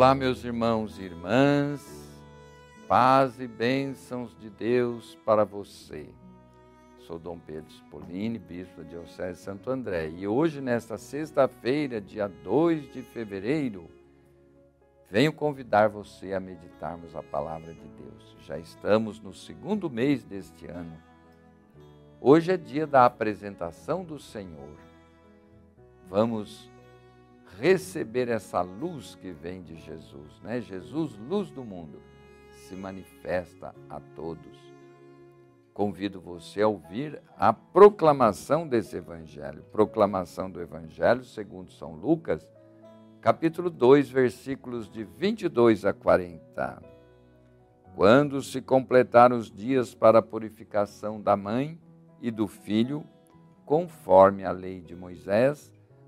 Olá, meus irmãos e irmãs, paz e bênçãos de Deus para você. Sou Dom Pedro Spolini, bispo de Diocese de Santo André, e hoje, nesta sexta-feira, dia 2 de fevereiro, venho convidar você a meditarmos a palavra de Deus. Já estamos no segundo mês deste ano. Hoje é dia da apresentação do Senhor. Vamos receber essa luz que vem de Jesus, né? Jesus, luz do mundo, se manifesta a todos. Convido você a ouvir a proclamação desse evangelho, proclamação do evangelho segundo São Lucas, capítulo 2, versículos de 22 a 40. Quando se completaram os dias para a purificação da mãe e do filho, conforme a lei de Moisés,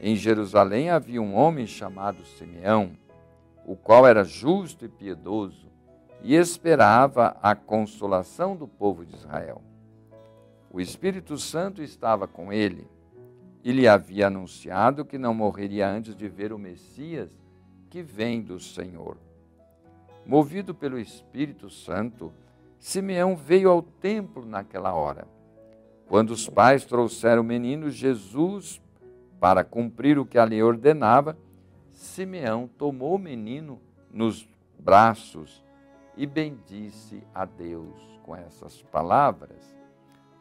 Em Jerusalém havia um homem chamado Simeão, o qual era justo e piedoso e esperava a consolação do povo de Israel. O Espírito Santo estava com ele e lhe havia anunciado que não morreria antes de ver o Messias que vem do Senhor. Movido pelo Espírito Santo, Simeão veio ao templo naquela hora. Quando os pais trouxeram o menino Jesus para cumprir o que a lei ordenava, Simeão tomou o menino nos braços e bendisse a Deus com essas palavras.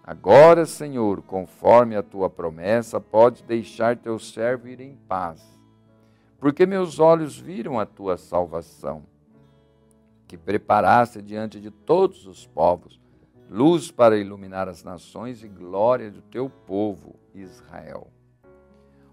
Agora, Senhor, conforme a tua promessa, pode deixar teu servo ir em paz, porque meus olhos viram a tua salvação, que preparaste diante de todos os povos, luz para iluminar as nações e glória do teu povo, Israel.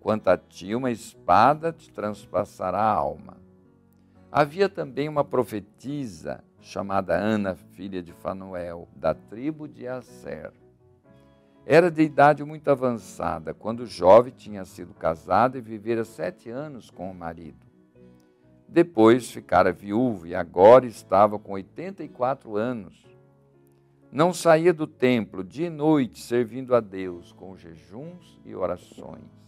Quanto a ti, uma espada te transpassará a alma. Havia também uma profetisa chamada Ana, filha de Fanuel, da tribo de Asser. Era de idade muito avançada, quando jovem tinha sido casada e vivera sete anos com o marido. Depois ficara viúva e agora estava com 84 anos. Não saía do templo dia e noite servindo a Deus com jejuns e orações.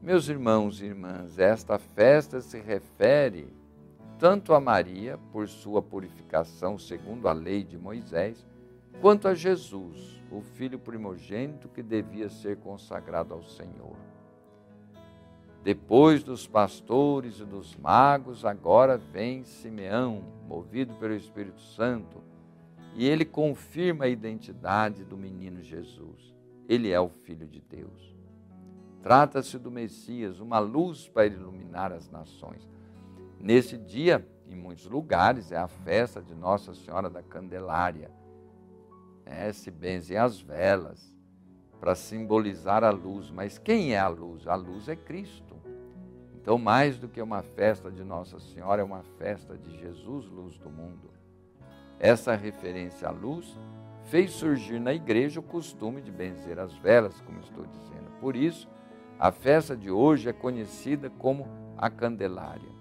Meus irmãos e irmãs, esta festa se refere tanto a Maria, por sua purificação segundo a lei de Moisés, quanto a Jesus, o filho primogênito que devia ser consagrado ao Senhor. Depois dos pastores e dos magos, agora vem Simeão, movido pelo Espírito Santo, e ele confirma a identidade do menino Jesus. Ele é o Filho de Deus. Trata-se do Messias, uma luz para iluminar as nações. Nesse dia, em muitos lugares, é a festa de Nossa Senhora da Candelária. É, se benzem as velas para simbolizar a luz. Mas quem é a luz? A luz é Cristo. Então, mais do que uma festa de Nossa Senhora, é uma festa de Jesus, luz do mundo. Essa referência à luz fez surgir na igreja o costume de benzer as velas, como estou dizendo. Por isso, a festa de hoje é conhecida como a Candelária.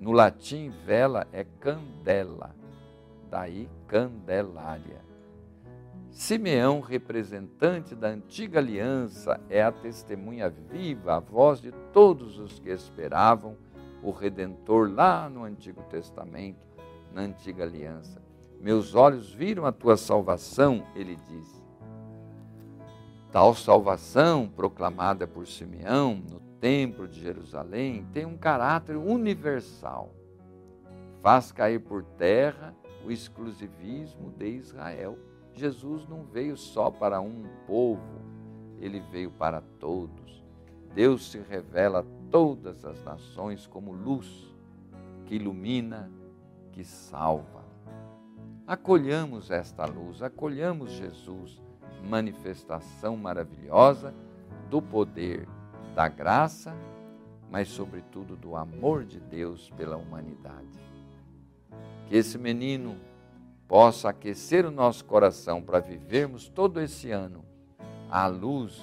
No latim, vela é candela, daí candelária. Simeão, representante da antiga aliança, é a testemunha viva, a voz de todos os que esperavam o Redentor lá no Antigo Testamento, na antiga aliança. Meus olhos viram a tua salvação, ele diz. Tal salvação, proclamada por Simeão no Templo de Jerusalém, tem um caráter universal. Faz cair por terra o exclusivismo de Israel. Jesus não veio só para um povo, ele veio para todos. Deus se revela a todas as nações como luz que ilumina, que salva. Acolhamos esta luz, acolhamos Jesus, manifestação maravilhosa do poder da graça, mas, sobretudo, do amor de Deus pela humanidade. Que esse menino possa aquecer o nosso coração para vivermos todo esse ano à luz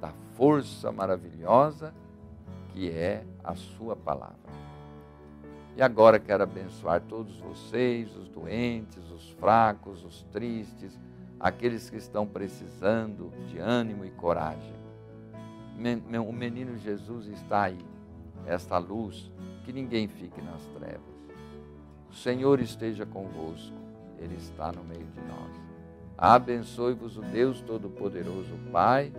da força maravilhosa que é a Sua palavra. E agora quero abençoar todos vocês, os doentes, os fracos, os tristes, aqueles que estão precisando de ânimo e coragem o menino Jesus está aí, esta luz, que ninguém fique nas trevas. O Senhor esteja convosco, Ele está no meio de nós. Abençoe-vos o Deus Todo-Poderoso, Pai,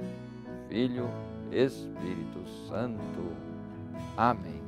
Filho, Espírito Santo. Amém.